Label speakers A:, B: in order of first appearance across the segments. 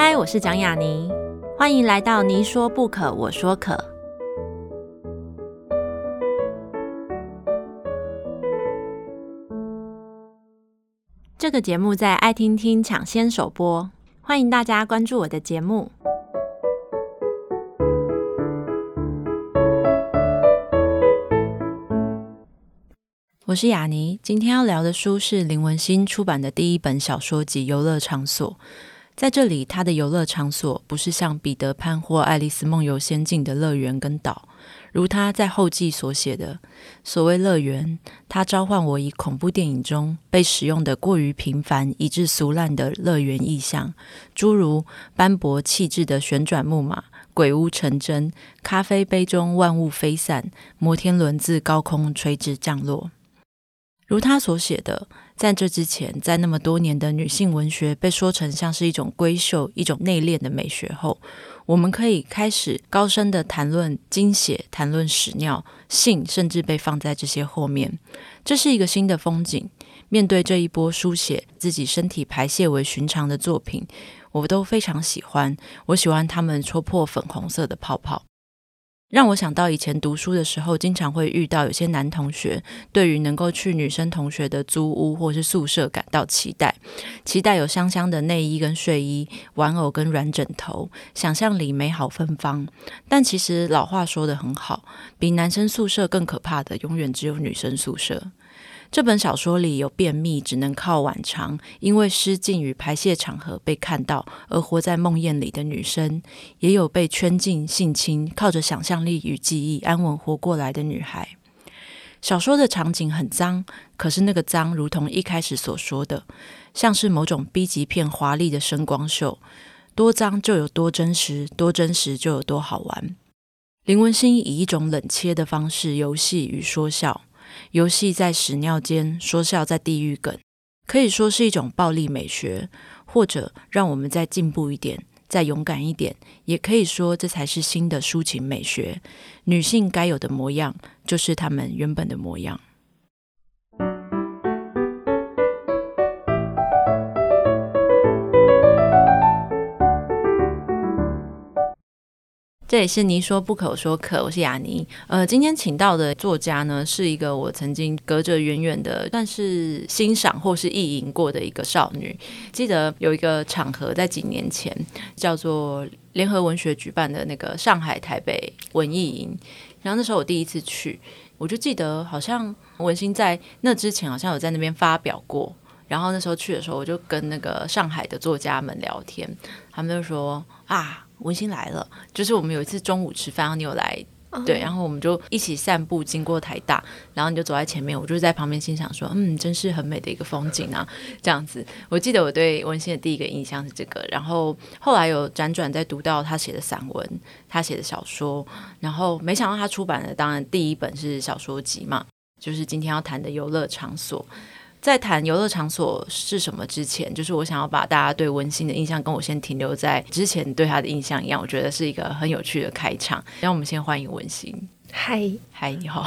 A: 嗨，我是蒋雅妮，欢迎来到你说不可，我说可。这个节目在爱听听抢先首播，欢迎大家关注我的节目。我是雅妮，今天要聊的书是林文欣出版的第一本小说集《游乐场所》。在这里，他的游乐场所不是像彼得潘或爱丽丝梦游仙境的乐园跟岛，如他在后记所写的，所谓乐园，他召唤我以恐怖电影中被使用的过于频繁以致俗烂的乐园意象，诸如斑驳气质的旋转木马、鬼屋成真、咖啡杯中万物飞散、摩天轮自高空垂直降落。如他所写的，在这之前，在那么多年的女性文学被说成像是一种闺秀、一种内敛的美学后，我们可以开始高深的谈论经血、谈论屎尿、性，甚至被放在这些后面。这是一个新的风景。面对这一波书写自己身体排泄为寻常的作品，我都非常喜欢。我喜欢他们戳破粉红色的泡泡。让我想到以前读书的时候，经常会遇到有些男同学对于能够去女生同学的租屋或是宿舍感到期待，期待有香香的内衣跟睡衣、玩偶跟软枕头，想象里美好芬芳。但其实老话说的很好，比男生宿舍更可怕的，永远只有女生宿舍。这本小说里有便秘，只能靠晚肠，因为失禁与排泄场合被看到而活在梦魇里的女生，也有被圈禁、性侵，靠着想象力与记忆安稳活过来的女孩。小说的场景很脏，可是那个脏，如同一开始所说的，像是某种 B 级片华丽的声光秀，多脏就有多真实，多真实就有多好玩。林文欣以一种冷切的方式游戏与说笑。游戏在屎尿间，说笑在地狱梗，可以说是一种暴力美学，或者让我们再进步一点，再勇敢一点，也可以说这才是新的抒情美学。女性该有的模样，就是她们原本的模样。这里是你说不可说可，我是雅妮。呃，今天请到的作家呢，是一个我曾经隔着远远的，算是欣赏或是意淫过的一个少女。记得有一个场合，在几年前，叫做联合文学举办的那个上海台北文艺营，然后那时候我第一次去，我就记得好像文心在那之前好像有在那边发表过。然后那时候去的时候，我就跟那个上海的作家们聊天，他们就说啊。文心来了，就是我们有一次中午吃饭，然后你有来，对，然后我们就一起散步经过台大，然后你就走在前面，我就在旁边欣赏说，嗯，真是很美的一个风景啊，这样子。我记得我对文心的第一个印象是这个，然后后来有辗转在读到他写的散文，他写的小说，然后没想到他出版的当然第一本是小说集嘛，就是今天要谈的游乐场所。在谈游乐场所是什么之前，就是我想要把大家对文心的印象跟我先停留在之前对他的印象一样，我觉得是一个很有趣的开场。让我们先欢迎文心。
B: 嗨
A: 嗨，你好！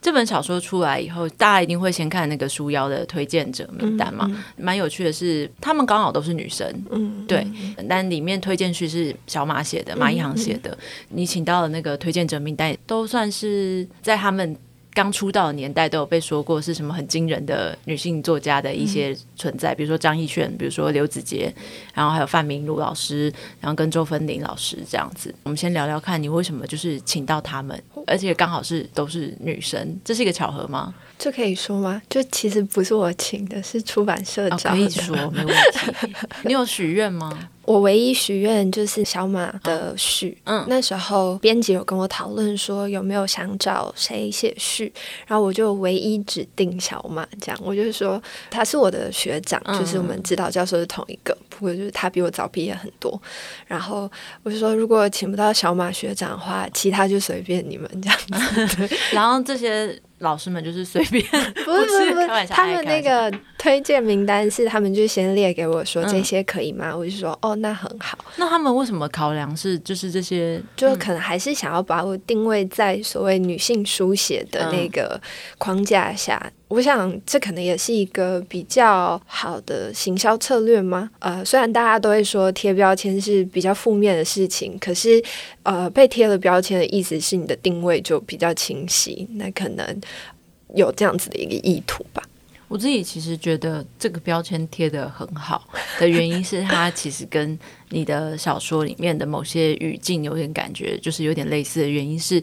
A: 这本小说出来以后，大家一定会先看那个书腰的推荐者名单嘛。蛮、嗯、有趣的是，他们刚好都是女生，嗯，对。但里面推荐序是小马写的，马一航写的。你请到的那个推荐者名单，都算是在他们。刚出道的年代都有被说过是什么很惊人的女性作家的一些存在，嗯、比如说张艺炫，比如说刘子杰，然后还有范明儒老师，然后跟周芬玲老师这样子。我们先聊聊看你为什么就是请到他们，而且刚好是都是女生，这是一个巧合吗？
B: 这可以说吗？就其实不是我请的，是出版社找的。哦，可以
A: 说没问题。你有许愿吗？
B: 我唯一许愿就是小马的序。嗯，那时候编辑有跟我讨论说有没有想找谁写序，然后我就唯一指定小马，这样我就说他是我的学长，就是我们指导教授是同一个，不过就是他比我早毕业很多。然后我就说如果请不到小马学长的话，其他就随便你们这样子。
A: 然后这些。老师们就是随便，
B: 不是不是不是，他们那个推荐名单是他们就先列给我说这些可以吗？嗯、我就说哦，那很好。
A: 那他们为什么考量是就是这些？
B: 就可能还是想要把我定位在所谓女性书写的那个框架下。我想这可能也是一个比较好的行销策略吗？呃，虽然大家都会说贴标签是比较负面的事情，可是呃，被贴了标签的意思是你的定位就比较清晰，那可能有这样子的一个意图吧。
A: 我自己其实觉得这个标签贴得很好的原因是，它其实跟你的小说里面的某些语境有点感觉，就是有点类似的原因是。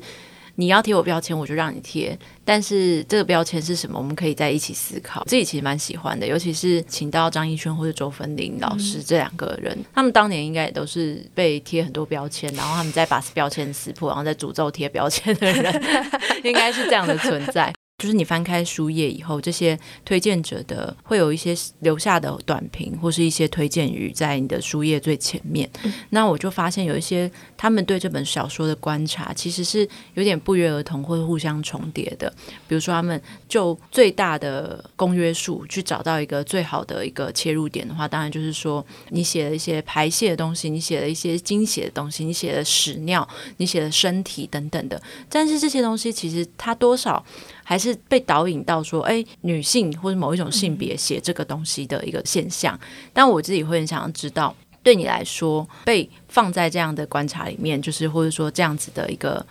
A: 你要贴我标签，我就让你贴。但是这个标签是什么？我们可以在一起思考。自己其实蛮喜欢的，尤其是请到张艺轩或者周芬玲老师这两个人，他们当年应该也都是被贴很多标签，然后他们再把标签撕破，然后再诅咒贴标签的人，应该是这样的存在。就是你翻开书页以后，这些推荐者的会有一些留下的短评，或是一些推荐语在你的书页最前面。嗯、那我就发现有一些他们对这本小说的观察，其实是有点不约而同或者互相重叠的。比如说，他们就最大的公约数去找到一个最好的一个切入点的话，当然就是说你写了一些排泄的东西，你写了一些经血的东西，你写了屎尿，你写了身体等等的。但是这些东西其实它多少。还是被导引到说，哎，女性或者某一种性别写这个东西的一个现象。嗯、但我自己会很想要知道，对你来说，被放在这样的观察里面，就是或者说这样子的一个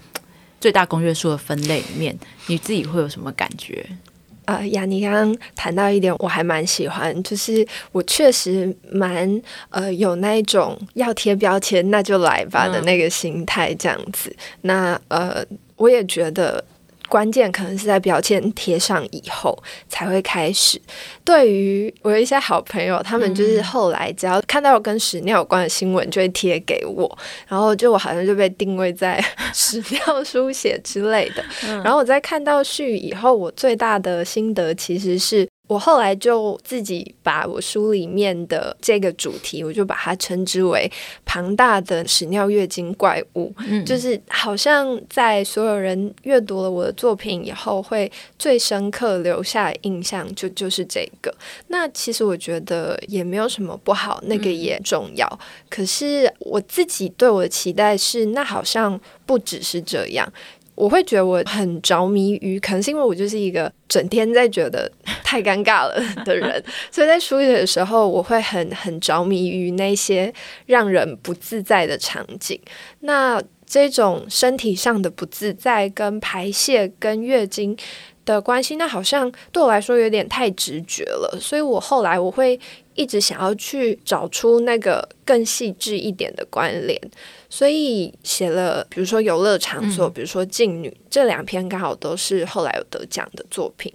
A: 最大公约数的分类里面，你自己会有什么感觉？
B: 呃，雅尼刚刚谈到一点，我还蛮喜欢，就是我确实蛮呃有那一种要贴标签，那就来吧的那个心态，这样子。嗯、那呃，我也觉得。关键可能是在标签贴上以后才会开始。对于我有一些好朋友，他们就是后来只要看到有跟屎尿有关的新闻，就会贴给我，然后就我好像就被定位在屎尿书写之类的。然后我在看到序以后，我最大的心得其实是。我后来就自己把我书里面的这个主题，我就把它称之为“庞大的屎尿月经怪物”，嗯，就是好像在所有人阅读了我的作品以后，会最深刻留下印象就就是这个。那其实我觉得也没有什么不好，那个也重要。嗯，可是我自己对我的期待是，那好像不只是这样。我会觉得我很着迷于，可能是因为我就是一个整天在觉得太尴尬了的人，所以在书写的时候，我会很很着迷于那些让人不自在的场景。那这种身体上的不自在，跟排泄、跟月经的关系，那好像对我来说有点太直觉了，所以我后来我会一直想要去找出那个更细致一点的关联。所以写了，比如说游乐场所，比如说妓女、嗯、这两篇，刚好都是后来有得奖的作品。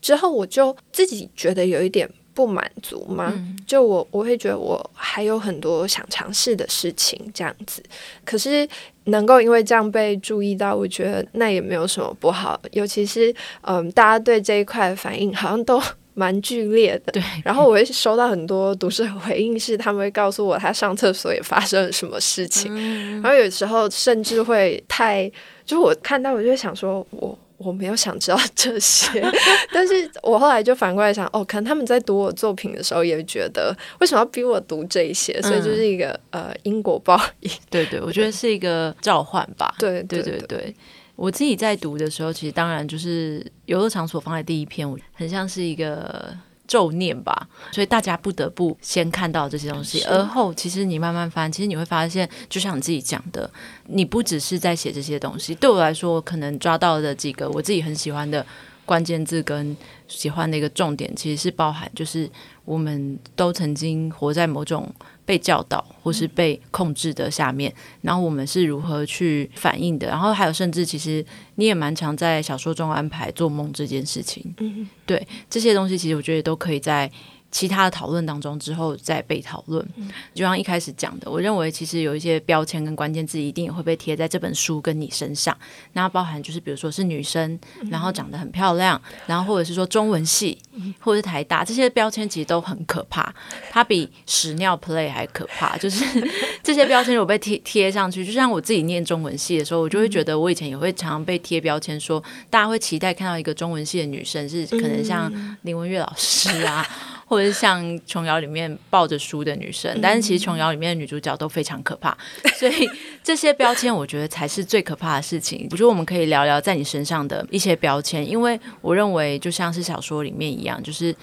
B: 之后我就自己觉得有一点不满足嘛，嗯、就我我会觉得我还有很多想尝试的事情这样子。可是能够因为这样被注意到，我觉得那也没有什么不好。尤其是嗯，大家对这一块的反应好像都。蛮剧烈的，对。然后我会收到很多读者回应，是他们会告诉我他上厕所也发生了什么事情。嗯、然后有时候甚至会太，就是我看到我就会想说，我我没有想知道这些。但是我后来就反过来想，哦，可能他们在读我作品的时候也觉得，为什么要逼我读这一些？所以就是一个、嗯、呃因果报应。对对，我觉得是一个召唤吧。对对对对。对对对我自己在读的时候，其实当然就是游乐场所放在第一篇，我很像是一个咒念吧，所以大家不得不先看到这些东西，而后其实你慢慢翻，其实你会发现，就像你自己讲的，你不只是在写这些东西。对我来说，我可能抓到的几个我自己很喜欢的关键字跟喜欢的一个重点，其实是包含，就是我们都曾经活在某种。被教导或是被控制的下面，然后我们是如何去反应的？然后还有，甚至其实你也蛮常在小说中安排做梦这件事情。嗯，对，这些东西其实我觉得都可以在。其他的讨论当中，之后再被讨论。就像一开始讲的，我认为其实有一些标签跟关键字一定也会被贴在这本书跟你身上。那包含就是，比如说是女生，然后长得很漂亮，然后或者是说中文系，或者是台大，这些标签其实都很可怕。它比屎尿 play 还可怕。就是 这些标签如果被贴贴上去，就像我自己念中文系的时候，我就会觉得我以前也会常常被贴标签，说大家会期待看到一个中文系的女生是可能像林文月老师啊。
A: 或者是像琼瑶里面抱着书的女生，但是其实琼瑶里面的女主角都非常可怕，所以这些标签我觉得才是最可怕的事情。我觉得我们可以聊聊在你身上的一些标签，因为我认为就像是小说里面一样，就是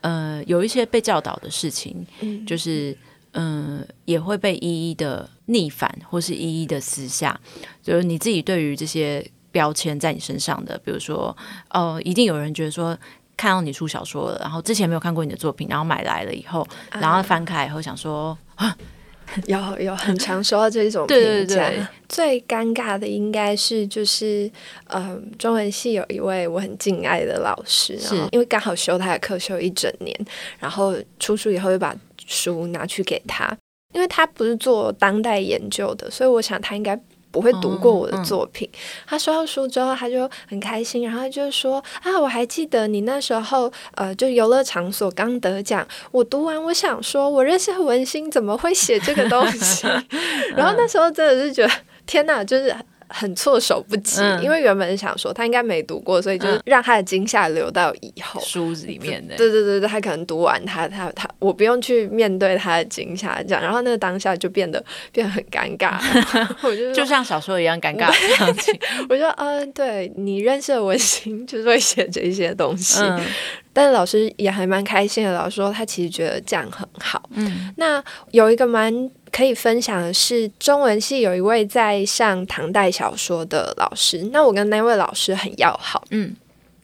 A: 呃有一些被教导的事情，就是嗯、呃、也会被一一的逆反，或是一一的撕下。就是你自己对于这些标签在你身上的，比如说哦、呃，一定有人觉得说。看到你出小说了，然后之前没有看过你的作品，然后买来了以后，然后翻开以后想说啊，
B: 有 有很常收到这种 评价。
A: 对对对，
B: 最尴尬的应该是就是，呃，中文系有一位我很敬爱的老师，是因为刚好修他的课修一整年，然后出书以后又把书拿去给他，因为他不是做当代研究的，所以我想他应该。不会读过我的作品，嗯嗯、他收到书之后，他就很开心，然后他就说啊，我还记得你那时候，呃，就游乐场所刚得奖，我读完，我想说，我认识的文心怎么会写这个东西？然后那时候真的是觉得，天哪，就是。很措手不及，嗯、因为原本想说他应该没读过，所以就让他的惊吓留到以后
A: 书里面的。
B: 对对对对，他可能读完他他他，我不用去面对他的惊吓，这样，然后那个当下就变得变得很尴尬，我就
A: 就像小说一样尴尬的场景。
B: 我说嗯，对你认识的文心就是会写这些东西。嗯但是老师也还蛮开心的，老师说他其实觉得这样很好。嗯，那有一个蛮可以分享的是，中文系有一位在上唐代小说的老师，那我跟那位老师很要好。嗯。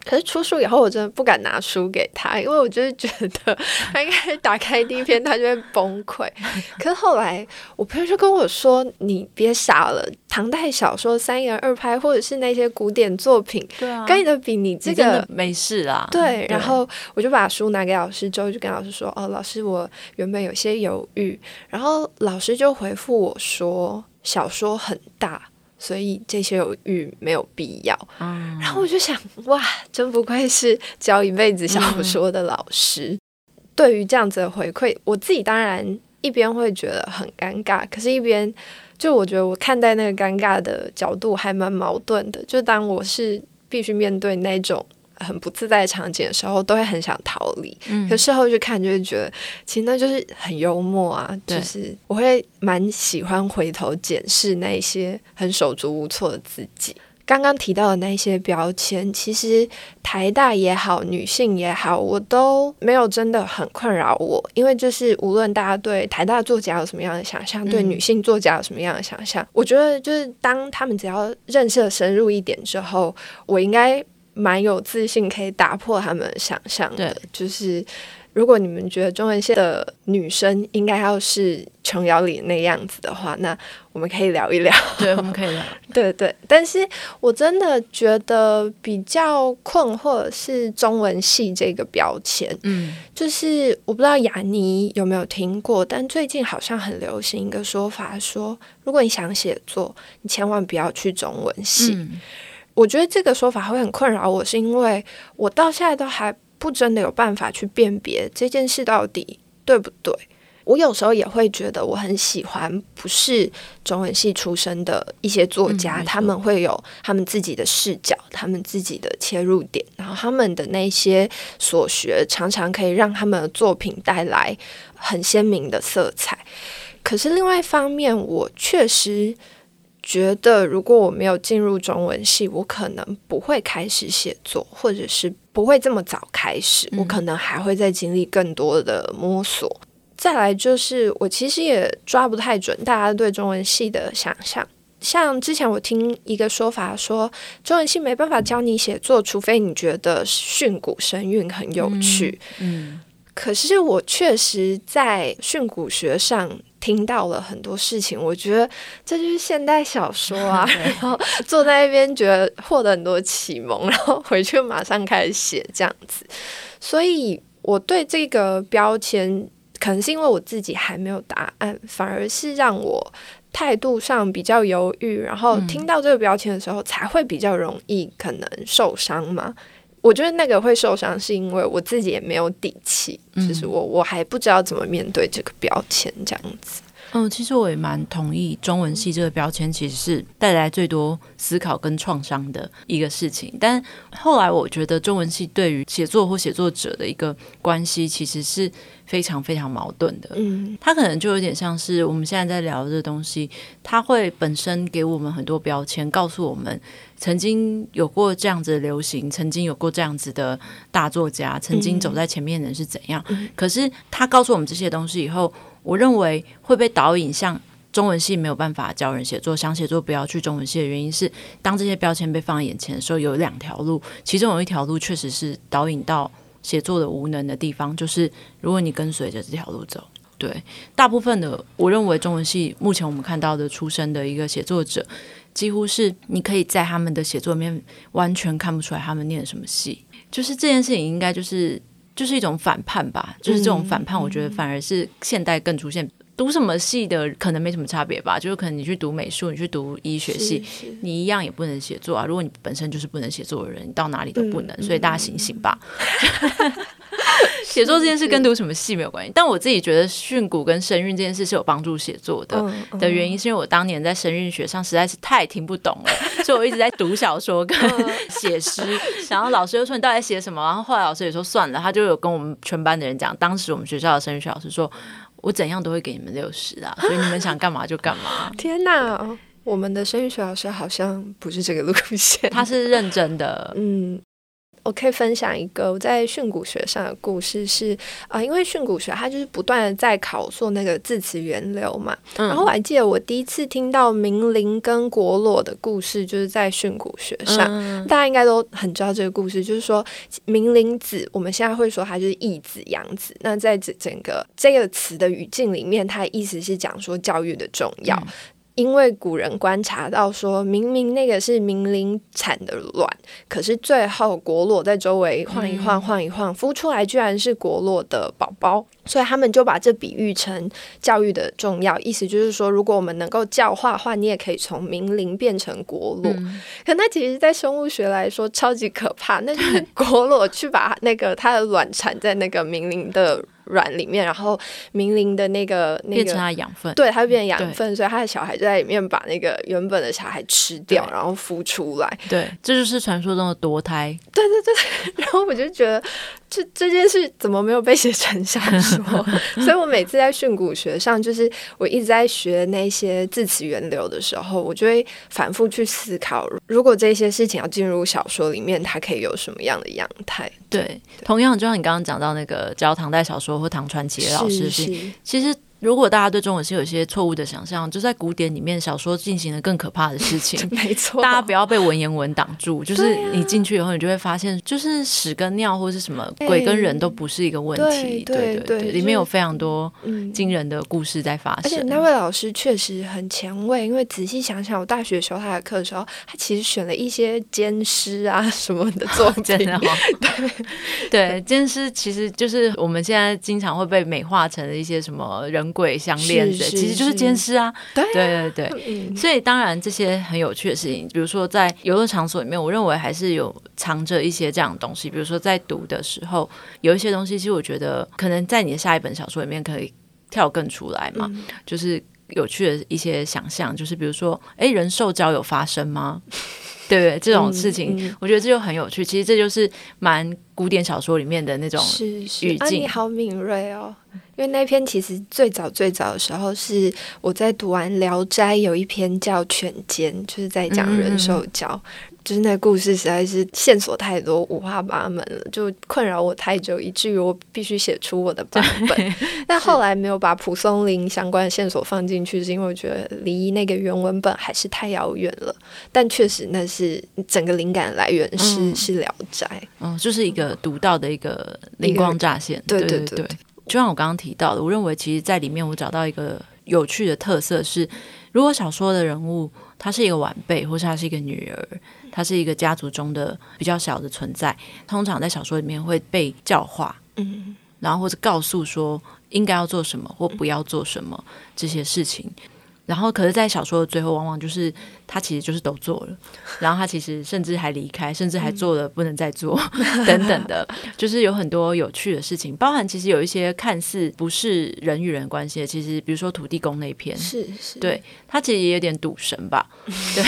B: 可是出书以后，我真的不敢拿书给他，因为我就是觉得他应该打开第一篇，他就会崩溃。可是后来，我朋友就跟我说：“你别傻了，唐代小说三言二拍，或者是那些古典作品，对啊，跟你的比，你这个
A: 你没事啦。”
B: 对。然后我就把书拿给老师之后，就跟老师说：“哦，老师，我原本有些犹豫。”然后老师就回复我说：“小说很大。”所以这些犹豫没有必要。嗯，然后我就想，哇，真不愧是教一辈子小说的老师。嗯，对于这样子的回馈，我自己当然一边会觉得很尴尬，可是一边就我觉得我看待那个尴尬的角度还蛮矛盾的。就当我是必须面对那种。很不自在的场景的时候，都会很想逃离。嗯，可事后去看，就会觉得其实那就是很幽默啊。对就是我会蛮喜欢回头检视那些很手足无措的自己。刚刚提到的那些标签，其实台大也好，女性也好，我都没有真的很困扰我。因为就是无论大家对台大作家有什么样的想象，嗯、对女性作家有什么样的想象，我觉得就是当他们只要认识的深入一点之后，我应该。蛮有自信，可以打破他们的想象的。对就是如果你们觉得中文系的女生应该要是琼瑶里那样子的话，那我们可以聊一聊。
A: 对，我们可以聊。
B: 对对，但是我真的觉得比较困惑的是中文系这个标签。嗯，就是我不知道雅尼有没有听过，但最近好像很流行一个说法说，说如果你想写作，你千万不要去中文系。嗯我觉得这个说法会很困扰我，是因为我到现在都还不真的有办法去辨别这件事到底对不对。我有时候也会觉得我很喜欢不是中文系出身的一些作家，嗯、他们会有他们自己的视角，他们自己的切入点，然后他们的那些所学常常可以让他们的作品带来很鲜明的色彩。可是另外一方面，我确实。觉得如果我没有进入中文系，我可能不会开始写作，或者是不会这么早开始。我可能还会再经历更多的摸索。嗯、再来就是，我其实也抓不太准大家对中文系的想象。像之前我听一个说法说，中文系没办法教你写作，除非你觉得训诂声韵很有趣。嗯。嗯可是我确实在训诂学上听到了很多事情，我觉得这就是现代小说啊。然后坐在那边觉得获得很多启蒙，然后回去马上开始写这样子。所以我对这个标签，可能是因为我自己还没有答案，反而是让我态度上比较犹豫。然后听到这个标签的时候，才会比较容易可能受伤嘛。我觉得那个会受伤，是因为我自己也没有底气，嗯、就是我我还不知道怎么面对这个标签这样子。
A: 嗯，其实我也蛮同意，中文系这个标签其实是带来最多思考跟创伤的一个事情。但后来我觉得，中文系对于写作或写作者的一个关系，其实是非常非常矛盾的。嗯，它可能就有点像是我们现在在聊的这东西，它会本身给我们很多标签，告诉我们曾经有过这样子的流行，曾经有过这样子的大作家，曾经走在前面的人是怎样。可是他告诉我们这些东西以后，我认为会被导引向中文系没有办法教人写作，想写作不要去中文系的原因是，当这些标签被放在眼前的时候，有两条路，其中有一条路确实是导引到写作的无能的地方，就是如果你跟随着这条路走，对，大部分的我认为中文系目前我们看到的出身的一个写作者，几乎是你可以在他们的写作里面完全看不出来他们念什么系，就是这件事情应该就是。就是一种反叛吧，就是这种反叛，我觉得反而是现代更出现。读什么系的可能没什么差别吧，就是可能你去读美术，你去读医学系，你一样也不能写作啊。如果你本身就是不能写作的人，你到哪里都不能。嗯、所以大家醒醒吧。嗯 写作这件事跟读什么系没有关系，但我自己觉得训诂跟声韵这件事是有帮助写作的、嗯、的原因，是因为我当年在声韵学上实在是太听不懂了，所以我一直在读小说跟写诗，然后老师又说你到底在写什么，然后后来老师也说算了，他就有跟我们全班的人讲，当时我们学校的声韵学老师说，我怎样都会给你们六十啊，所以你们想干嘛就干嘛。
B: 天哪，我们的声音学老师好像不是这个路线，
A: 他是认真的，
B: 嗯。我可以分享一个我在训诂学上的故事是，啊，因为训诂学它就是不断的在考述那个字词源流嘛。嗯、然后我还记得我第一次听到明灵跟国裸的故事，就是在训诂学上，嗯、大家应该都很知道这个故事，就是说明灵子，我们现在会说它就是义子养子。那在整整个这个词的语境里面，它的意思是讲说教育的重要。嗯因为古人观察到说，明明那个是明灵产的卵，可是最后果裸在周围晃一晃，晃一晃，孵出来居然是果裸的宝宝，所以他们就把这比喻成教育的重要。意思就是说，如果我们能够教化的话，你也可以从明灵变成果裸。嗯、可那其实，在生物学来说，超级可怕。那就是 果裸去把那个它的卵产在那个明灵的。卵里面，然后明灵的那个那个
A: 变成它养分，
B: 对，它会变成养分，所以它的小孩就在里面把那个原本的小孩吃掉，然后孵出来。
A: 对，这就是传说中的堕胎。
B: 对对对，然后我就觉得。这这件事怎么没有被写成小说？所以我每次在训诂学上，就是我一直在学那些字词源流的时候，我就会反复去思考，如果这些事情要进入小说里面，它可以有什么样的样态？对，
A: 对，同样就像你刚刚讲到那个教唐代小说或唐传奇的老师，是是其实。如果大家对中文是有一些错误的想象，就在古典里面，小说进行了更可怕的事情。
B: 没错，
A: 大家不要被文言文挡住。就是你进去以后，你就会发现，就是屎跟尿或是什么鬼跟人都不是一个问题。对对对，里面有非常多惊人的故事在发生。而且
B: 那位老师确实很前卫，因为仔细想想，我大学时候他的课的时候，他其实选了一些奸尸啊什么的 作品。真的吗？
A: 对对，奸尸其实就是我们现在经常会被美化成的一些什么人。鬼相恋的，其实就是奸尸啊！对对对对，嗯、所以当然这些很有趣的事情，比如说在游乐场所里面，我认为还是有藏着一些这样的东西。比如说在读的时候，有一些东西，其实我觉得可能在你的下一本小说里面可以跳更出来嘛，嗯、就是有趣的一些想象，就是比如说，哎，人兽交有发生吗？对对，这种事情，嗯嗯、我觉得这就很有趣。其实这就是蛮古典小说里面的那种语境。是是啊，你
B: 好敏锐哦。因为那篇其实最早最早的时候是我在读完《聊斋》，有一篇叫《犬奸》，就是在讲人兽交，嗯、就是那故事实在是线索太多，五花八门了，就困扰我太久，以至于我必须写出我的版本。但后来没有把蒲松龄相关的线索放进去，是因为我觉得离那个原文本还是太遥远了。但确实，那是整个灵感来源是、嗯、是《聊斋》，
A: 嗯，就是一个独到的一个灵光乍现，
B: 对对对，对。对
A: 就像我刚刚提到的，我认为其实在里面我找到一个有趣的特色是，如果小说的人物他是一个晚辈，或是她是一个女儿，她是一个家族中的比较小的存在，通常在小说里面会被教化，嗯，然后或者告诉说应该要做什么或不要做什么这些事情。然后，可是，在小说的最后，往往就是他其实就是都做了，然后他其实甚至还离开，甚至还做了不能再做、嗯、等等的，就是有很多有趣的事情，包含其实有一些看似不是人与人关系的，其实比如说土地公那篇，
B: 是是，
A: 对他其实也有点赌神吧？对，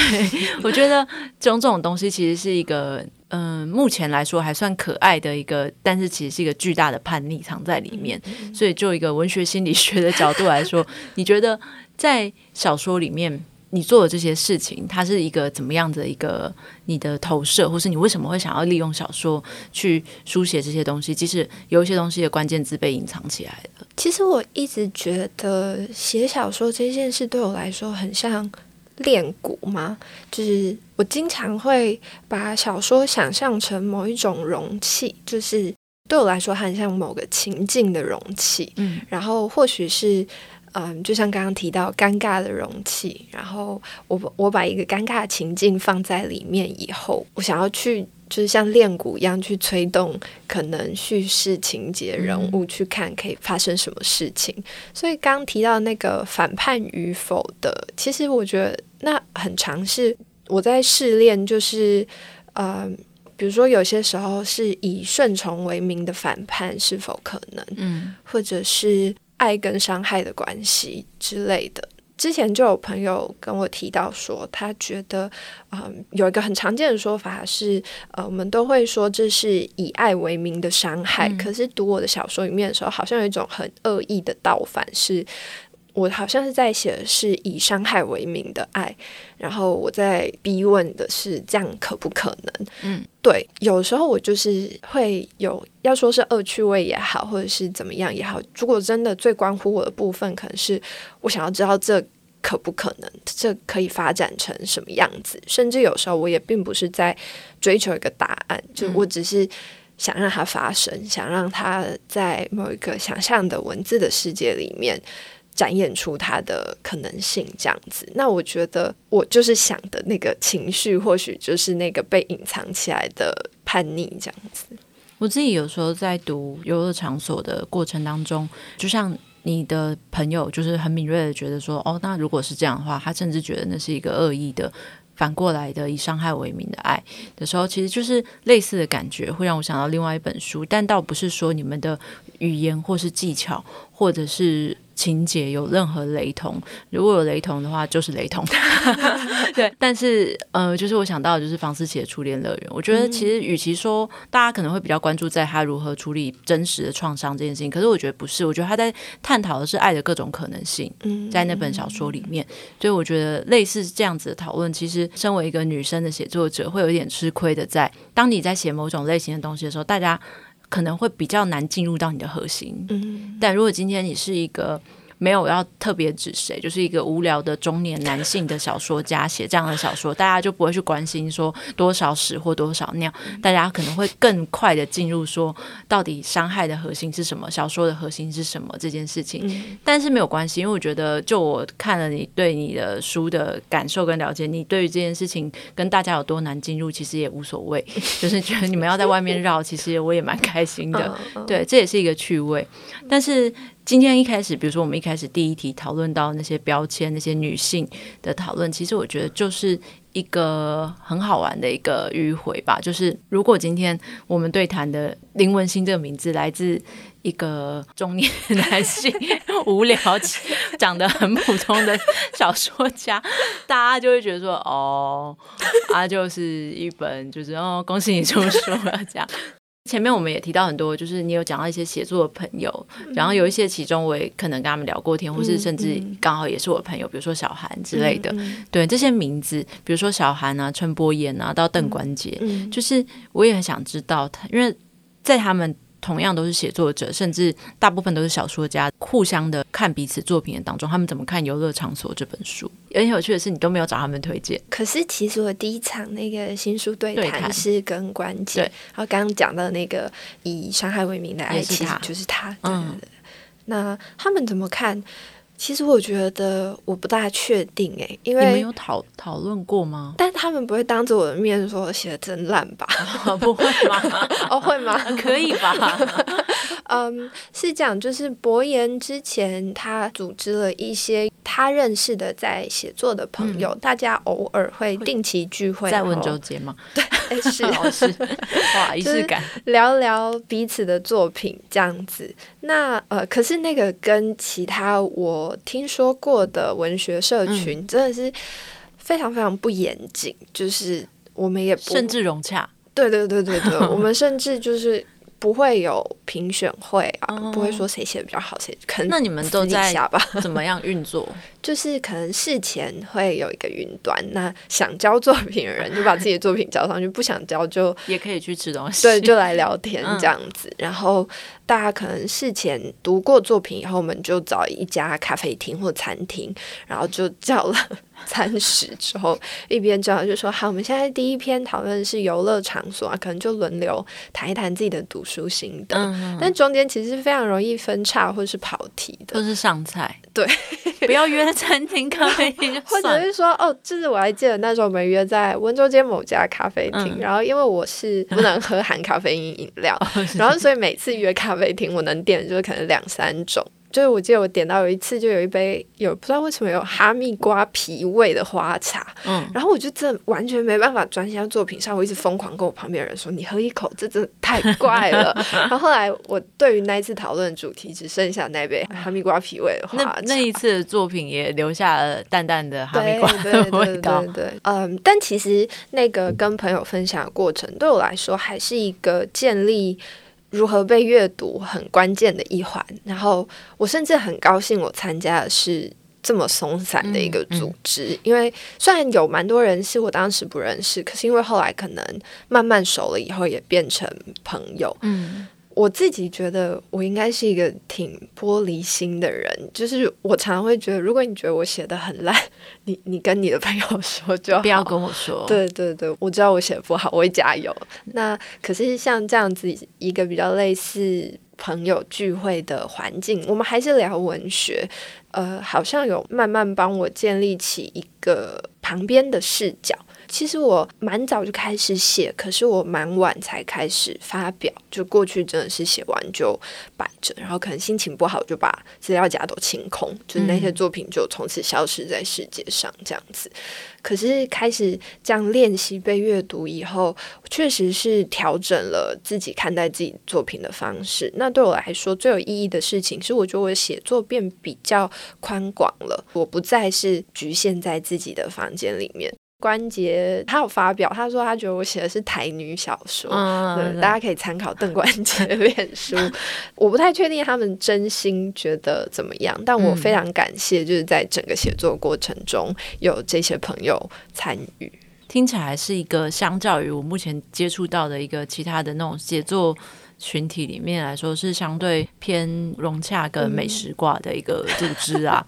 A: 我觉得这种这种东西其实是一个。嗯，目前来说还算可爱的一个，但是其实是一个巨大的叛逆藏在里面。所以，就一个文学心理学的角度来说，你觉得在小说里面你做的这些事情，它是一个怎么样的一个你的投射，或是你为什么会想要利用小说去书写这些东西？即使有一些东西的关键字被隐藏起来了。
B: 其实我一直觉得写小说这件事对我来说很像。练鼓吗？就是我经常会把小说想象成某一种容器，就是对我来说，它很像某个情境的容器。嗯，然后或许是，嗯，就像刚刚提到尴尬的容器，然后我我把一个尴尬的情境放在里面以后，我想要去。就是像练鼓一样去催动可能叙事情节人物去看可以发生什么事情，嗯、所以刚提到那个反叛与否的，其实我觉得那很尝试我在试炼，就是呃，比如说有些时候是以顺从为名的反叛是否可能，嗯，或者是爱跟伤害的关系之类的。之前就有朋友跟我提到说，他觉得，嗯，有一个很常见的说法是，呃，我们都会说这是以爱为名的伤害，嗯，可是读我的小说里面的时候，好像有一种很恶意的倒反是。我好像是在写的是以伤害为名的爱，然后我在逼问的是这样可不可能？嗯，对，有时候我就是会有要说是恶趣味也好，或者是怎么样也好，如果真的最关乎我的部分，可能是我想要知道这可不可能，这可以发展成什么样子，甚至有时候我也并不是在追求一个答案，就我只是想让它发生，想让它在某一个想象的文字的世界里面。展现出它的可能性，这样子。那我觉得，我就是想的那个情绪，或许就是那个被隐藏起来的叛逆，这样子。
A: 我自己有时候在读游乐场所的过程当中，就像你的朋友，就是很敏锐的觉得说，哦，那如果是这样的话，他甚至觉得那是一个恶意的。反过来的以伤害为名的爱的时候，其实就是类似的感觉，会让我想到另外一本书，但倒不是说你们的语言或是技巧，或者是。情节有任何雷同，如果有雷同的话，就是雷同。对，但是呃，就是我想到的就是房思琪的初恋乐园。我觉得其实与其说大家可能会比较关注在他如何处理真实的创伤这件事情，可是我觉得不是，我觉得他在探讨的是爱的各种可能性。在那本小说里面，所以我觉得类似这样子的讨论，其实身为一个女生的写作者，会有一点吃亏的在，在当你在写某种类型的东西的时候，大家。可能会比较难进入到你的核心，嗯，但如果今天你是一个。没有要特别指谁，就是一个无聊的中年男性的小说家写这样的小说，大家就不会去关心说多少屎或多少尿，大家可能会更快的进入说到底伤害的核心是什么，小说的核心是什么这件事情。但是没有关系，因为我觉得就我看了你对你的书的感受跟了解，你对于这件事情跟大家有多难进入，其实也无所谓，就是觉得你们要在外面绕，其实我也蛮开心的。对，这也是一个趣味，但是。今天一开始，比如说我们一开始第一题讨论到那些标签、那些女性的讨论，其实我觉得就是一个很好玩的一个迂回吧。就是如果今天我们对谈的林文欣这个名字来自一个中年男性、无聊、长得很普通的小说家，大家就会觉得说：“哦，啊，就是一本就是哦，恭喜你出书了。”这样。前面我们也提到很多，就是你有讲到一些写作的朋友，然后有一些其中我也可能跟他们聊过天，或是甚至刚好也是我的朋友，比如说小韩之类的。对这些名字，比如说小韩啊、陈柏妍啊，到邓关杰，就是我也很想知道他，因为在他们。同样都是写作者，甚至大部分都是小说家，互相的看彼此作品的当中，他们怎么看《游乐场所》这本书？很有趣的是，你都没有找他们推荐。
B: 可是其实我第一场那个新书对谈是跟关键，然后刚刚讲到那个以伤害为名的爱，其实就是他。嗯，那他们怎么看？其实我觉得我不大确定诶、欸，因为
A: 你们有讨讨论过吗？
B: 但他们不会当着我的面说写的真烂吧？
A: 不会吗？
B: 哦，会吗？
A: 可以吧？
B: 嗯，是这样，就是博言之前他组织了一些他认识的在写作的朋友，嗯、大家偶尔会定期聚会，
A: 在温州街吗？
B: 对，是 老师，
A: 哇，仪式感，
B: 聊聊彼此的作品这样子。那呃，可是那个跟其他我听说过的文学社群真的是非常非常不严谨，就是我们也不
A: 甚至融洽。
B: 对对对对对，我们甚至就是。不会有评选会啊，哦、不会说谁写的比较好，谁可能。
A: 那你们都在怎么样运作？
B: 就是可能事前会有一个云端，那想交作品的人就把自己的作品交上去，不想交就
A: 也可以去吃东西，
B: 对，就来聊天这样子。嗯、然后大家可能事前读过作品以后，我们就找一家咖啡厅或餐厅，然后就叫了。餐食之后，一边这样就说好，我们现在第一篇讨论是游乐场所啊，可能就轮流谈一谈自己的读书心得。嗯，但中间其实非常容易分叉或是跑题的，
A: 都是上菜。
B: 对，
A: 不要约在餐厅咖啡厅，
B: 或者是说哦，就是我还记得那时候我们约在温州街某家咖啡厅，嗯、然后因为我是 不能喝含咖啡因饮料，嗯、然后所以每次约咖啡厅，我能点的就是可能两三种。就是我记得我点到有一次就有一杯有不知道为什么有哈密瓜皮味的花茶，嗯，然后我就真的完全没办法专心在作品上，我一直疯狂跟我旁边的人说：“你喝一口，这真的太怪了。”然后后来我对于那一次讨论的主题只剩下那杯哈密瓜皮味的花茶。
A: 那那一次的作品也留下了淡淡的哈密瓜的味道。
B: 对，对，对，对，嗯，但其实那个跟朋友分享的过程对我来说还是一个建立。如何被阅读很关键的一环，然后我甚至很高兴，我参加的是这么松散的一个组织，嗯嗯、因为虽然有蛮多人是我当时不认识，可是因为后来可能慢慢熟了以后，也变成朋友。嗯。我自己觉得我应该是一个挺玻璃心的人，就是我常常会觉得，如果你觉得我写的很烂，你你跟你的朋友说就好，
A: 不要跟我说。
B: 对对对，我知道我写的不好，我会加油。那可是像这样子一个比较类似朋友聚会的环境，我们还是聊文学，呃，好像有慢慢帮我建立起一个旁边的视角。其实我蛮早就开始写，可是我蛮晚才开始发表。就过去真的是写完就摆着，然后可能心情不好就把资料夹都清空，就是那些作品就从此消失在世界上这样子。嗯、可是开始这样练习被阅读以后，确实是调整了自己看待自己作品的方式。那对我来说最有意义的事情是，我觉得我的写作变比较宽广了，我不再是局限在自己的房间里面。关杰他有发表，他说他觉得我写的是台女小说，嗯、对，大家可以参考邓关杰的脸书。我不太确定他们真心觉得怎么样，但我非常感谢，就是在整个写作过程中有这些朋友参与。
A: 听起来是一个相较于我目前接触到的一个其他的那种写作群体里面来说，是相对偏融洽跟美食挂的一个组织啊。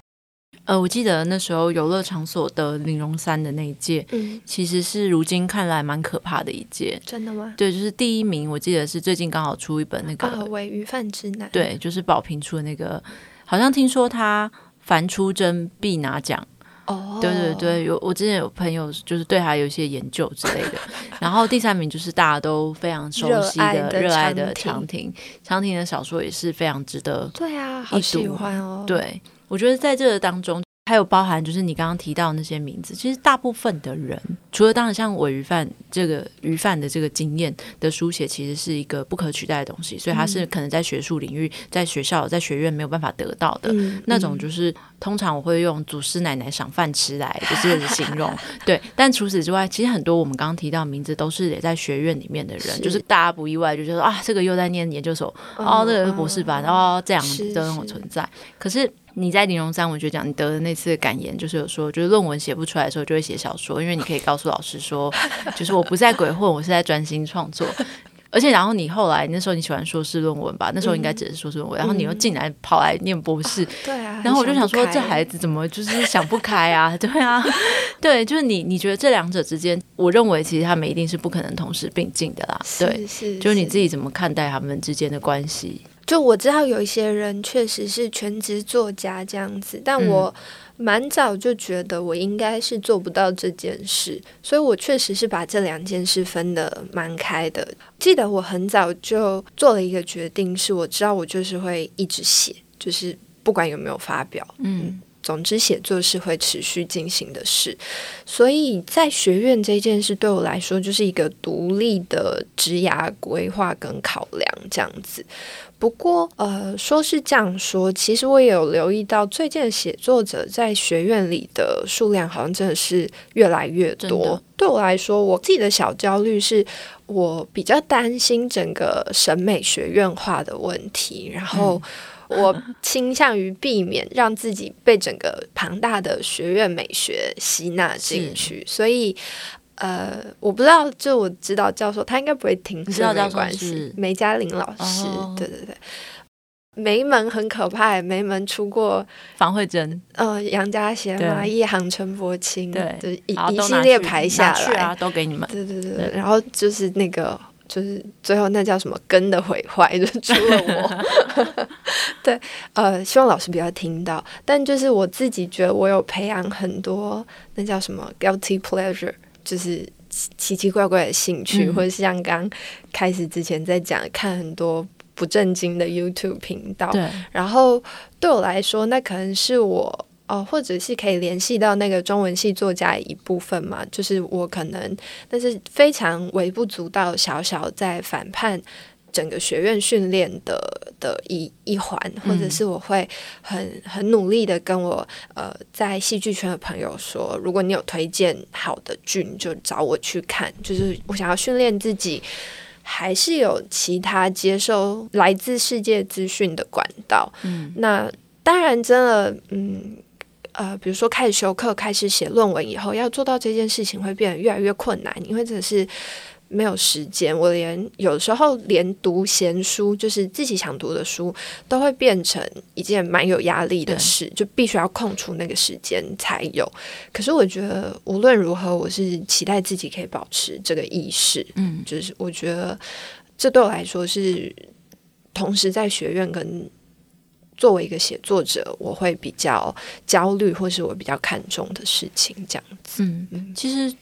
A: 嗯呃，我记得那时候游乐场所的林荣三的那一届，嗯，其实是如今看来蛮可怕的一届。
B: 真的吗？
A: 对，就是第一名，我记得是最近刚好出一本那个《
B: 伪鱼贩之难》，
A: 对，就是宝瓶出的那个，好像听说他凡出征必拿奖。哦，对对对，有我之前有朋友就是对他有一些研究之类的。然后第三名就是大家都非常熟悉的热爱的长亭，长亭的小说也是非常值得。
B: 对啊，好喜欢哦。
A: 对。我觉得在这个当中，还有包含就是你刚刚提到那些名字，其实大部分的人，除了当然像伪鱼贩这个鱼贩的这个经验的书写，其实是一个不可取代的东西，所以它是可能在学术领域、在学校、在学院没有办法得到的、嗯、那种，就是通常我会用祖师奶奶赏饭吃来就是形容。对，但除此之外，其实很多我们刚刚提到的名字都是也在学院里面的人，是就是大家不意外，就觉得啊，这个又在念研究所，嗯、哦，这个是博士班，哦、这样子的那种存在，可是。你在林荣三文学奖，你得的那次的感言就是有说，就是论文写不出来的时候就会写小说，因为你可以告诉老师说，就是我不在鬼混，我是在专心创作。而且，然后你后来那时候你喜欢硕士论文吧？那时候应该只是硕士论文，嗯、然后你又进来跑来念博士，嗯、
B: 对啊。
A: 然后我就想说，这孩子怎么就是想不开啊？对啊，对，就是你，你觉得这两者之间，我认为其实他们一定是不可能同时并进的啦。对，是，是，就是你自己怎么看待他们之间的关系？
B: 就我知道有一些人确实是全职作家这样子，但我蛮早就觉得我应该是做不到这件事，所以我确实是把这两件事分得蛮开的。记得我很早就做了一个决定，是我知道我就是会一直写，就是不管有没有发表，嗯。总之，写作是会持续进行的事，所以在学院这件事对我来说就是一个独立的职涯规划跟考量这样子。不过，呃，说是这样说，其实我也有留意到，最近的写作者在学院里的数量好像真的是越来越多。对我来说，我自己的小焦虑是我比较担心整个审美学院化的问题，然后。嗯我倾向于避免让自己被整个庞大的学院美学吸纳进去，所以呃，我不知道，就我指导教授他应该不会听，
A: 知道没
B: 关系。梅嘉玲老师，哦、对对对，梅门很可怕，梅门出过
A: 房慧珍，
B: 呃，杨家贤、马一航、陈柏青，
A: 对，
B: 就一一系列排下来
A: 啊，都给你们，
B: 对对对，对然后就是那个。就是最后那叫什么根的毁坏，就除了我。对，呃，希望老师不要听到。但就是我自己觉得，我有培养很多那叫什么 guilty pleasure，就是奇奇怪怪的兴趣，嗯、或者是像刚开始之前在讲看很多不正经的 YouTube 频道。对，然后对我来说，那可能是我。哦，或者是可以联系到那个中文系作家一部分嘛？就是我可能，但是非常微不足道，小小在反叛整个学院训练的的一一环，或者是我会很很努力的跟我呃在戏剧圈的朋友说，如果你有推荐好的剧，你就找我去看。就是我想要训练自己，还是有其他接收来自世界资讯的管道。嗯，那当然，真的，嗯。呃，比如说开始修课、开始写论文以后，要做到这件事情会变得越来越困难，因为真的是没有时间。我连有时候连读闲书，就是自己想读的书，都会变成一件蛮有压力的事，就必须要空出那个时间才有。可是我觉得无论如何，我是期待自己可以保持这个意识。嗯，就是我觉得这对我来说是同时在学院跟。作为一个写作者，我会比较焦虑，或是我比较看重的事情，这样子。
A: 嗯嗯，其实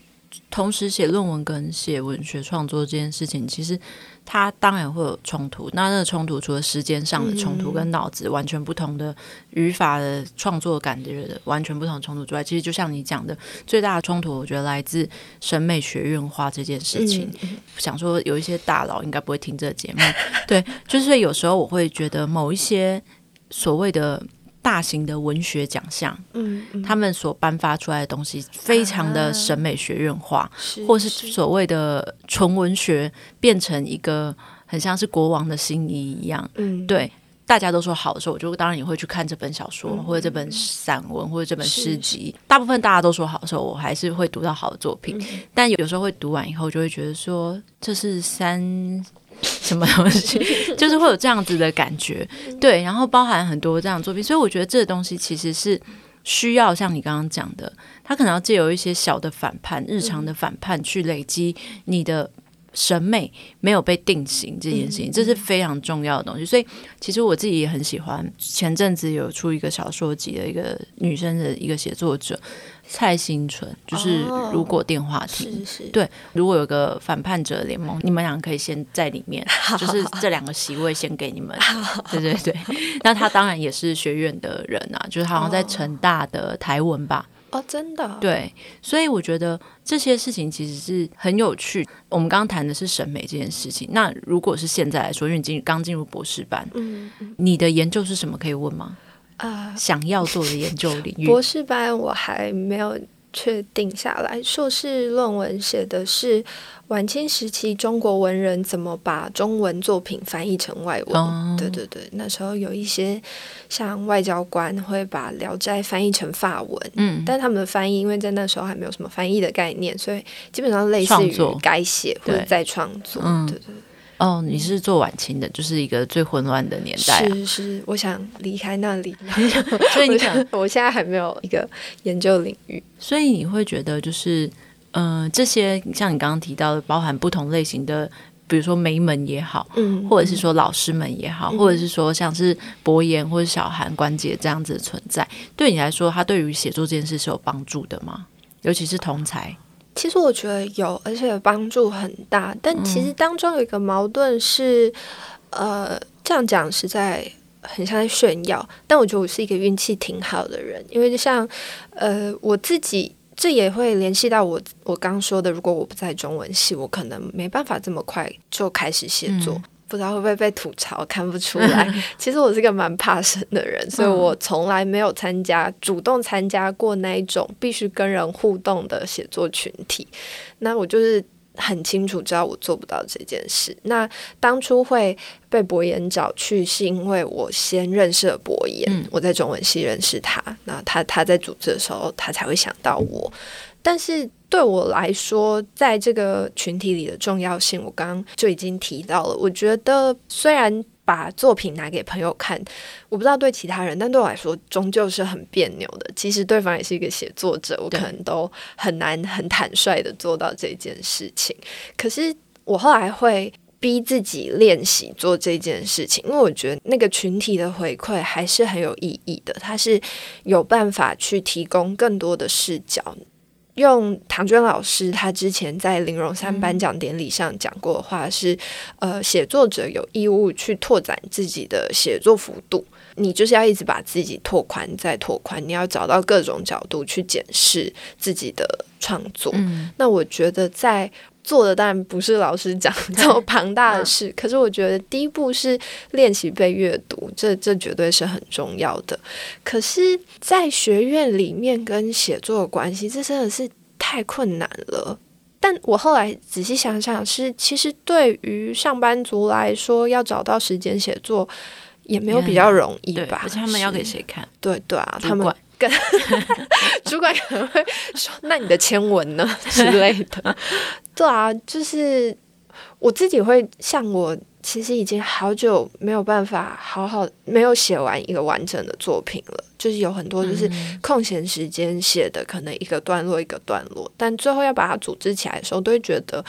A: 同时写论文跟写文学创作这件事情，其实它当然会有冲突。那那个冲突，除了时间上的冲突，跟脑子完全不同的语法的创作感觉的完全不同的冲突之外，其实就像你讲的，最大的冲突，我觉得来自审美学院化这件事情。嗯、想说有一些大佬应该不会听这个节目，对，就是有时候我会觉得某一些。所谓的大型的文学奖项，嗯，嗯，他们所颁发出来的东西非常的审美学院化，啊、或是所谓的纯文学变成一个很像是国王的心仪一样，嗯，对，大家都说好的时候，我就当然也会去看这本小说，嗯、或者这本散文，或者这本诗集。大部分大家都说好的时候，我还是会读到好的作品，嗯、但有时候会读完以后，就会觉得说这是三。什么东西，就是会有这样子的感觉，对，然后包含很多这样的作品，所以我觉得这个东西其实是需要像你刚刚讲的，他可能要借由一些小的反叛、日常的反叛去累积你的审美没有被定型这件事情，这是非常重要的东西。所以其实我自己也很喜欢，前阵子有出一个小说集的一个女生的一个写作者。蔡新纯就是如果电话亭，哦、是是对，如果有个反叛者联盟，你们俩可以先在里面，就是这两个席位先给你们，对对对。那他当然也是学院的人啊，就是好像在成大的台文吧？
B: 哦，真的。
A: 对，所以我觉得这些事情其实是很有趣。我们刚刚谈的是审美这件事情，那如果是现在来说，因为你进刚进入博士班，嗯，你的研究是什么？可以问吗？啊，uh, 想要做的研究领域，
B: 博士班我还没有确定下来。硕士论文写的是晚清时期中国文人怎么把中文作品翻译成外文。Oh. 对对对，那时候有一些像外交官会把《聊斋》翻译成法文，嗯，但他们的翻译因为在那时候还没有什么翻译的概念，所以基本上类似于改写或者再创作。对，对对。
A: 哦，你是做晚清的，就是一个最混乱的年代啊。
B: 是是，我想离开那里，所以你想，我现在还没有一个研究领域，
A: 所以你会觉得就是，嗯、呃，这些像你刚刚提到的，包含不同类型的，比比如说梅门也好，嗯，或者是说老师们也好，嗯、或者是说像是博言或者小韩、关杰这样子的存在，对你来说，他对于写作这件事是有帮助的吗？尤其是同侪。
B: 其实我觉得有，而且帮助很大。但其实当中有一个矛盾是，嗯、呃，这样讲实在很像在炫耀。但我觉得我是一个运气挺好的人，因为就像呃我自己，这也会联系到我我刚说的，如果我不在中文系，我可能没办法这么快就开始写作。嗯不知道会不会被吐槽，看不出来。其实我是个蛮怕生的人，所以我从来没有参加、主动参加过那一种必须跟人互动的写作群体。那我就是很清楚知道我做不到这件事。那当初会被博言找去，是因为我先认识了博言，嗯、我在中文系认识他。那他他在组织的时候，他才会想到我。但是对我来说，在这个群体里的重要性，我刚刚就已经提到了。我觉得虽然把作品拿给朋友看，我不知道对其他人，但对我来说，终究是很别扭的。其实对方也是一个写作者，我可能都很难很坦率的做到这件事情。可是我后来会逼自己练习做这件事情，因为我觉得那个群体的回馈还是很有意义的，它是有办法去提供更多的视角。用唐娟老师他之前在林荣三颁奖典礼上讲过的话是：呃，写作者有义务去拓展自己的写作幅度，你就是要一直把自己拓宽再拓宽，你要找到各种角度去检视自己的创作。嗯、那我觉得在做的当然不是老师讲这么庞大的事，可是我觉得第一步是练习被阅读，这这绝对是很重要的。可是，在学院里面跟写作的关系，这真的是太困难了。但我后来仔细想想是，是其实对于上班族来说，要找到时间写作也没有比较容易吧？
A: 而且他们要给谁看？
B: 对对啊，他们。跟 主管可能会说：“那你的签文呢？”之类的。对啊，就是我自己会像我，其实已经好久没有办法好好没有写完一个完整的作品了。就是有很多就是空闲时间写的，可能一个段落一个段落，但最后要把它组织起来的时候，都会觉得。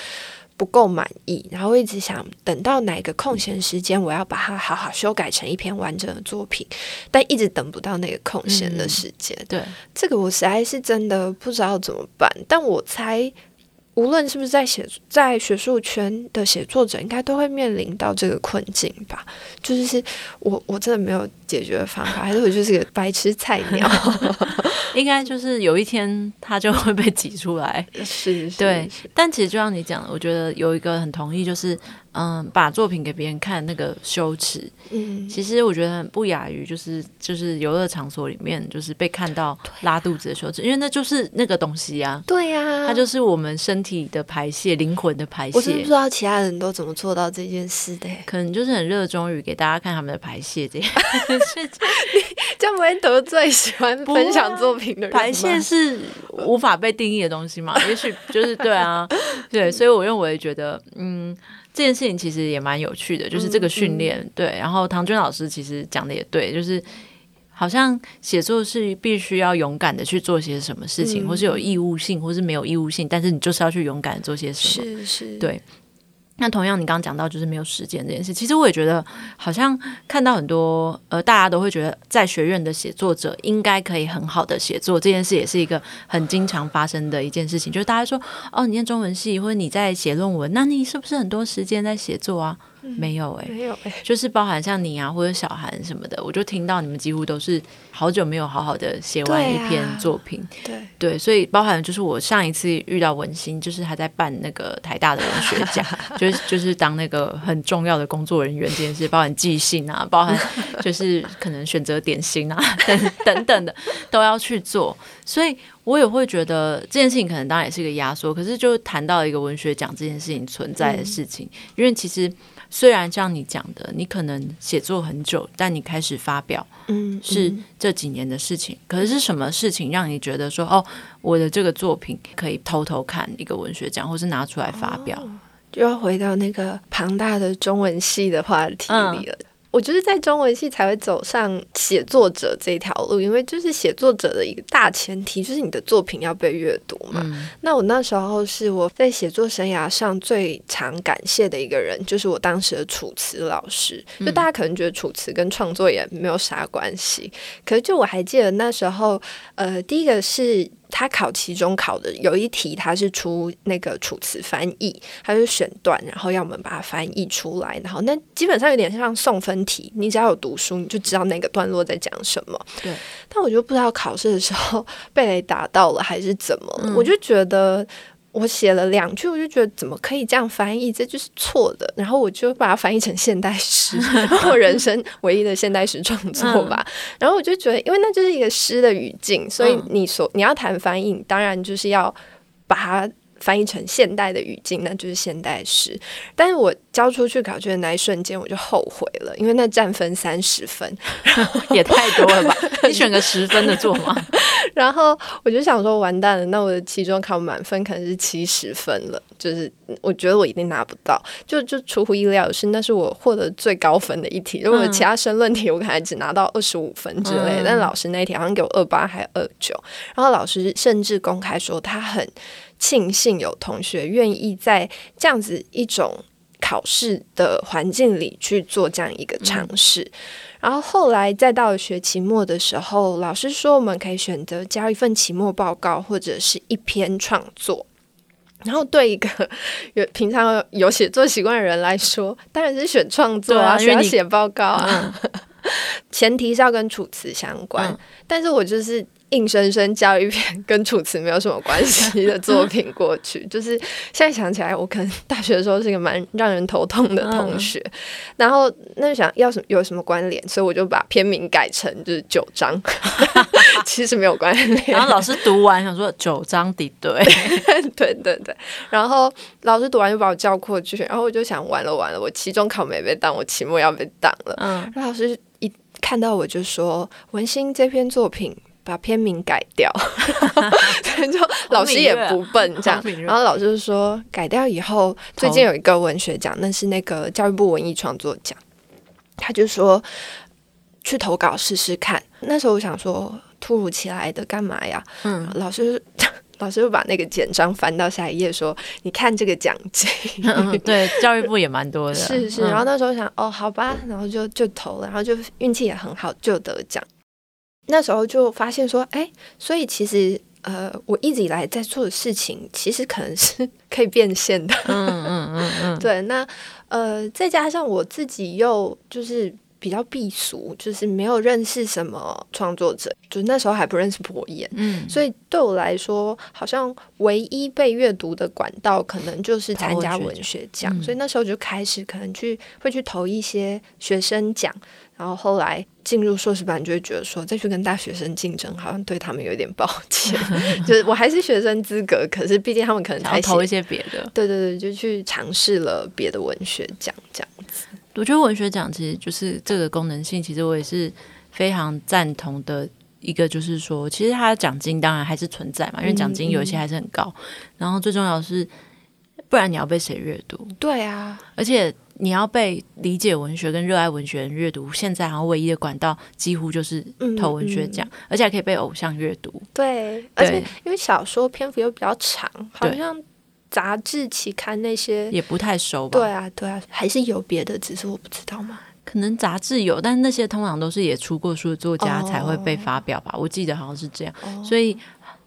B: 不够满意，然后一直想等到哪个空闲时间，我要把它好好修改成一篇完整的作品，但一直等不到那个空闲的时间。嗯，对，这个我实在是真的不知道怎么办。但我猜。无论是不是在写在学术圈的写作者，应该都会面临到这个困境吧？就是是我我真的没有解决的方法，还是我就是个白痴菜鸟？
A: 应该就是有一天他就会被挤出来。
B: 是，是，
A: 对。但其实就像你讲的，我觉得有一个很同意，就是。嗯，把作品给别人看那个羞耻，嗯，其实我觉得很不亚于就是就是游乐场所里面就是被看到拉肚子的羞耻，因为那就是那个东西呀，
B: 对呀，
A: 它就是我们身体的排泄，灵魂的排泄。
B: 我真不知道其他人都怎么做到这件事的，
A: 可能就是很热衷于给大家看他们的排泄这样。
B: 这样不会得罪喜欢分享作品的人？
A: 排泄是无法被定义的东西嘛？也许就是对啊，对，所以我认为觉得嗯。这件事情其实也蛮有趣的，就是这个训练，嗯嗯、对。然后唐娟老师其实讲的也对，就是好像写作是必须要勇敢的去做些什么事情，嗯、或是有义务性，或是没有义务性，但是你就是要去勇敢做些什么，
B: 是是，
A: 对。那同样，你刚刚讲到就是没有时间这件事，其实我也觉得好像看到很多呃，大家都会觉得在学院的写作者应该可以很好的写作，这件事也是一个很经常发生的一件事情，就是大家说哦，你念中文系或者你在写论文，那你是不是很多时间在写作啊？没有哎、欸，
B: 没有哎、欸，
A: 就是包含像你啊或者小韩什么的，我就听到你们几乎都是好久没有好好的写完一篇作品，
B: 对、啊、
A: 对，对，所以包含就是我上一次遇到文心，就是他在办那个台大的文学奖，就是就是当那个很重要的工作人员这件事，包含寄信啊，包含就是可能选择点心啊等等等的都要去做，所以我也会觉得这件事情可能当然也是一个压缩，可是就谈到一个文学奖这件事情存在的事情，嗯、因为其实。虽然像你讲的，你可能写作很久，但你开始发表，嗯，是这几年的事情。嗯、可是是什么事情让你觉得说，哦，我的这个作品可以偷偷看一个文学奖，或是拿出来发表？
B: 哦、就要回到那个庞大的中文系的话题里了。嗯我觉得在中文系才会走上写作者这条路，因为就是写作者的一个大前提就是你的作品要被阅读嘛。嗯、那我那时候是我在写作生涯上最常感谢的一个人，就是我当时的楚辞老师。就大家可能觉得楚辞跟创作也没有啥关系，可是就我还记得那时候，呃，第一个是。他考期中考的有一题，他是出那个楚辞翻译，他就选段，然后要我们把它翻译出来。然后那基本上有点像送分题，你只要有读书，你就知道那个段落在讲什么。对。但我就不知道考试的时候 被雷打到了还是怎么，嗯、我就觉得。我写了两句，我就觉得怎么可以这样翻译？这就是错的。然后我就把它翻译成现代诗，我人生唯一的现代诗创作吧。然后我就觉得，因为那就是一个诗的语境，所以你所你要谈翻译，当然就是要把它。翻译成现代的语境，那就是现代诗。但是我交出去考卷的那一瞬间，我就后悔了，因为那占分三十分，
A: 也太多了吧？你选个十分的做吗？
B: 然后我就想说，完蛋了，那我的期中考满分可能是七十分了，就是我觉得我一定拿不到。就就出乎意料的是，那是我获得最高分的一题。如果其他申论题，我可能只拿到二十五分之类但老师那一题好像给我二八还二九。然后老师甚至公开说，他很。庆幸有同学愿意在这样子一种考试的环境里去做这样一个尝试，嗯、然后后来再到学期末的时候，老师说我们可以选择交一份期末报告或者是一篇创作。然后对一个有平常有写作习惯的人来说，当然是选创作啊，需要写报告啊，嗯、前提是要跟楚辞相关。嗯、但是我就是。硬生生交一篇 跟楚辞没有什么关系的作品过去，就是现在想起来，我可能大学的时候是一个蛮让人头痛的同学。嗯、然后那就想要什么有什么关联，所以我就把篇名改成就是九章，其实没有关联。
A: 然后老师读完想说九章抵对，
B: 对对对。然后老师读完就把我叫过去，然后我就想完了完了，我期中考没被当，我期末要被当了。嗯，然后老师一看到我就说：“文心这篇作品。”把片名改掉，就老师也不笨，这样。然后老师就说改掉以后，最近有一个文学奖，那是那个教育部文艺创作奖。他就说去投稿试试看。那时候我想说，突如其来的干嘛呀？嗯，老师 老师就把那个简章翻到下一页，说：“你看这个奖金。
A: 嗯”对，教育部也蛮多的。
B: 是是。然后那时候想，哦，好吧，然后就就投了，然后就运气也很好，就得奖。那时候就发现说，哎，所以其实，呃，我一直以来在做的事情，其实可能是 可以变现的。嗯嗯嗯嗯，嗯 对。那呃，再加上我自己又就是比较避俗，就是没有认识什么创作者，就那时候还不认识博彦。嗯。所以对我来说，好像唯一被阅读的管道，可能就是参加文学奖。嗯、所以那时候就开始可能去会去投一些学生奖。然后后来进入硕士班，就会觉得说再去跟大学生竞争，好像对他们有点抱歉。就是我还是学生资格，可是毕竟他们可能还
A: 投一些别的。
B: 对对对，就去尝试了别的文学奖这样子。
A: 我觉得文学奖其实就是这个功能性，其实我也是非常赞同的。一个就是说，其实它的奖金当然还是存在嘛，因为奖金有一些还是很高。嗯嗯、然后最重要的是，不然你要被谁阅读？
B: 对啊，
A: 而且。你要被理解文学跟热爱文学人阅读，现在好像唯一的管道几乎就是投文学奖，嗯嗯、而且还可以被偶像阅读。
B: 对，对而且因为小说篇幅又比较长，好像杂志期刊那些
A: 也不太熟吧？
B: 对啊，对啊，还是有别的，只是我不知道嘛。
A: 可能杂志有，但那些通常都是也出过书的作家才会被发表吧？哦、我记得好像是这样，哦、所以。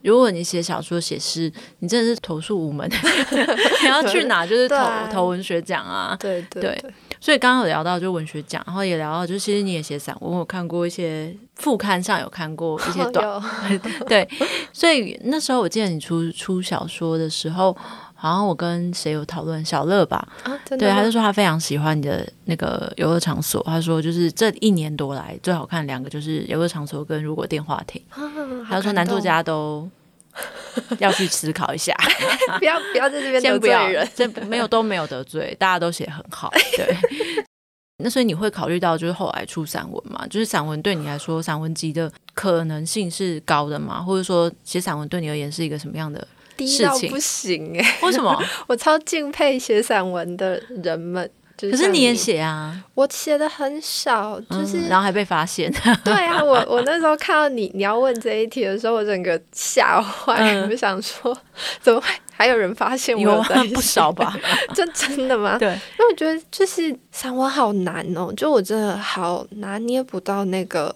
A: 如果你写小说、写诗，你真的是投诉无门。你要去哪就是投投文学奖啊。对对所以刚刚有聊到就文学奖，然后也聊到就其实你也写散文，我有看过一些副刊上有看过一些短。哦、对，所以那时候我记得你出出小说的时候，好像我跟谁有讨论小乐吧？啊、对，他就说他非常喜欢你的那个游乐场所。他说就是这一年多来最好看两个就是游乐场所跟如果电话亭。啊、他说男作家都。要去思考一下，
B: 不要不要在这边得罪人，
A: 这没有都没有得罪，大家都写很好。对，那所以你会考虑到就是后来出散文嘛？就是散文对你来说，散文集的可能性是高的吗？或者说写散文对你而言是一个什么样的事情？
B: 不行哎、欸，
A: 为什么？
B: 我超敬佩写散文的人们。就是、
A: 可是你也写啊？
B: 我写的很少，就是、
A: 嗯、然后还被发现。
B: 对啊，我我那时候看到你你要问这一题的时候，我整个吓坏，嗯、我就想说怎么会还有人发现我有在写？
A: 有 不少吧？
B: 这真的吗？
A: 对，
B: 因为我觉得就是散文好难哦，就我真的好拿捏不到那个。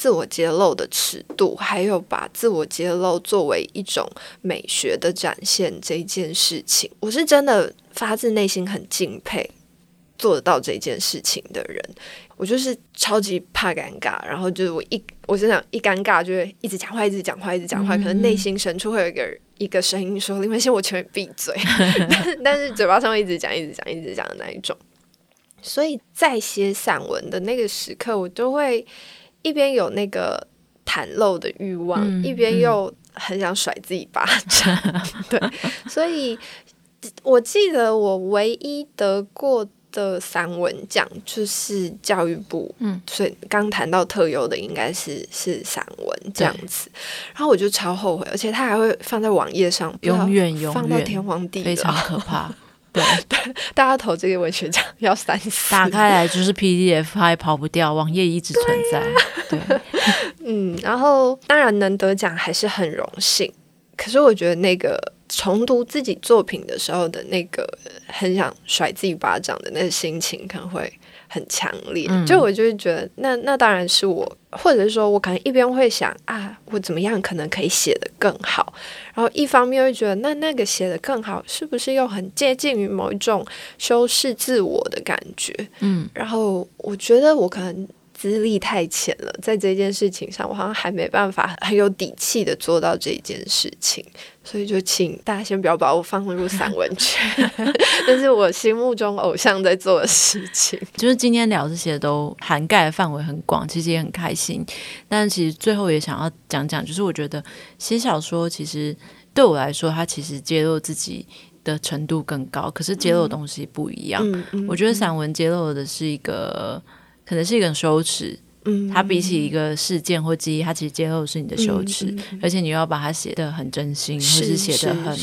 B: 自我揭露的尺度，还有把自我揭露作为一种美学的展现这件事情，我是真的发自内心很敬佩做得到这件事情的人。我就是超级怕尴尬，然后就是我一我真想，一尴尬就会一直讲话，一直讲话，一直讲话，可能内心深处会有一个一个声音说：“林文心，我求你闭嘴。”但但是嘴巴上会一直讲，一直讲，一直讲的那一种。所以在写散文的那个时刻，我都会。一边有那个袒露的欲望，嗯、一边又很想甩自己巴掌。嗯、对，所以我记得我唯一得过的散文奖就是教育部，嗯，所以刚谈到特优的应该是是散文这样子。然后我就超后悔，而且他还会放在网页上，
A: 永远永远
B: 放到天荒地老，
A: 非常可怕。对，
B: 对，大家投这个文学奖要三思。
A: 打开来就是 PDF，它也跑不掉，网页一直存在。对，啊、对，
B: 嗯，然后当然能得奖还是很荣幸，可是我觉得那个重读自己作品的时候的那个很想甩自己巴掌的那个心情，可能会。很强烈，就我就会觉得，那那当然是我，或者是说我可能一边会想啊，我怎么样可能可以写得更好，然后一方面会觉得，那那个写得更好，是不是又很接近于某一种修饰自我的感觉？嗯，然后我觉得我可能。资历太浅了，在这件事情上，我好像还没办法很有底气的做到这件事情，所以就请大家先不要把我放入散文圈，这是我心目中偶像在做的事情。
A: 就是今天聊这些都涵盖的范围很广，其实也很开心。但其实最后也想要讲讲，就是我觉得写小说其实对我来说，它其实揭露自己的程度更高，可是揭露的东西不一样。嗯嗯、我觉得散文揭露的是一个。可能是一个羞耻，嗯，它比起一个事件或记忆，它其实揭露的是你的羞耻，嗯嗯、而且你又要把它写得很真心，是或是写得很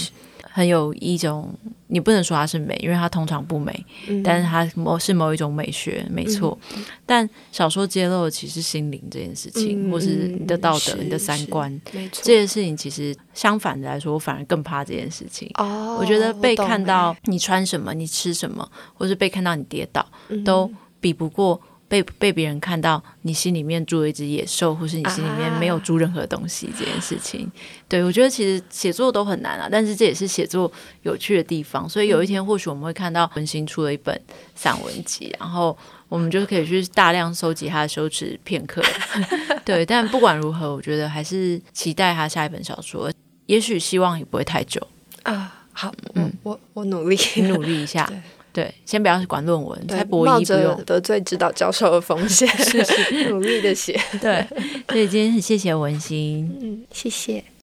A: 很有一种，你不能说它是美，因为它通常不美，嗯、但是它某是某一种美学，没错。嗯、但小说揭露的其实心灵这件事情，嗯、或是你的道德、你的三观。这件事情其实相反的来说，我反而更怕这件事情。哦，我觉得被看到你穿什么，你吃什么，或是被看到你跌倒，嗯、都比不过。被被别人看到你心里面住了一只野兽，或是你心里面没有住任何东西这件事情，啊、对，我觉得其实写作都很难啊，但是这也是写作有趣的地方。所以有一天或许我们会看到文心出了一本散文集，然后我们就可以去大量收集他的羞耻片刻。对，但不管如何，我觉得还是期待他下一本小说，也许希望也不会太久
B: 啊。好，嗯，我我努力
A: 努力一下。对，先不要管论文，才博一不用
B: 得罪指导教授的风险，是是 努力的写。
A: 对，所以今天很谢谢文心，
B: 嗯，谢谢。